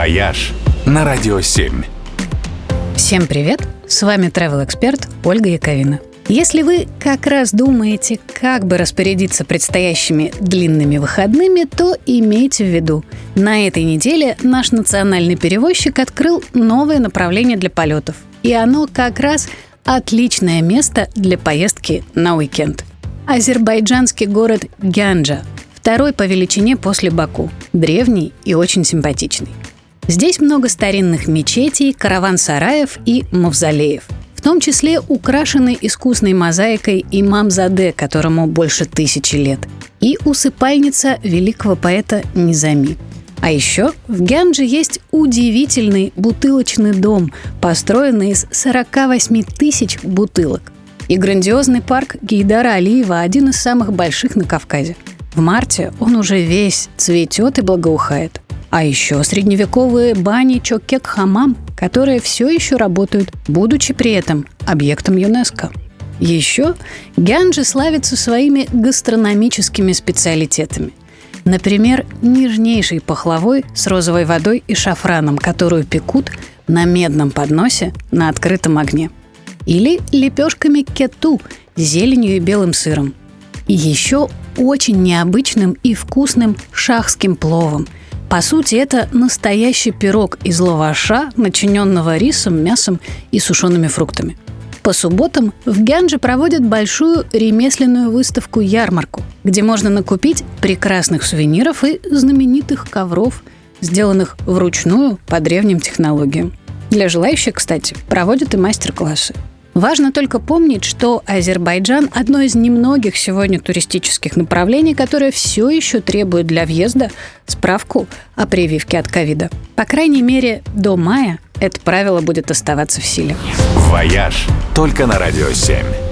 «Вояж» на Радио 7. Всем привет! С вами travel эксперт Ольга Яковина. Если вы как раз думаете, как бы распорядиться предстоящими длинными выходными, то имейте в виду, на этой неделе наш национальный перевозчик открыл новое направление для полетов. И оно как раз отличное место для поездки на уикенд. Азербайджанский город Гянджа, второй по величине после Баку, древний и очень симпатичный. Здесь много старинных мечетей, караван-сараев и мавзолеев. В том числе украшенный искусной мозаикой имам Заде, которому больше тысячи лет, и усыпальница великого поэта Низами. А еще в Гянже есть удивительный бутылочный дом, построенный из 48 тысяч бутылок. И грандиозный парк Гейдара Алиева – один из самых больших на Кавказе. В марте он уже весь цветет и благоухает. А еще средневековые бани Чокек-Хамам, которые все еще работают, будучи при этом объектом ЮНЕСКО. Еще Гянджи славится своими гастрономическими специалитетами. Например, нежнейшей пахлавой с розовой водой и шафраном, которую пекут на медном подносе на открытом огне. Или лепешками кету с зеленью и белым сыром. И еще очень необычным и вкусным шахским пловом – по сути, это настоящий пирог из лаваша, начиненного рисом, мясом и сушеными фруктами. По субботам в Гянже проводят большую ремесленную выставку-ярмарку, где можно накупить прекрасных сувениров и знаменитых ковров, сделанных вручную по древним технологиям. Для желающих, кстати, проводят и мастер-классы – Важно только помнить, что Азербайджан – одно из немногих сегодня туристических направлений, которое все еще требует для въезда справку о прививке от ковида. По крайней мере, до мая это правило будет оставаться в силе. «Вояж» только на «Радио 7».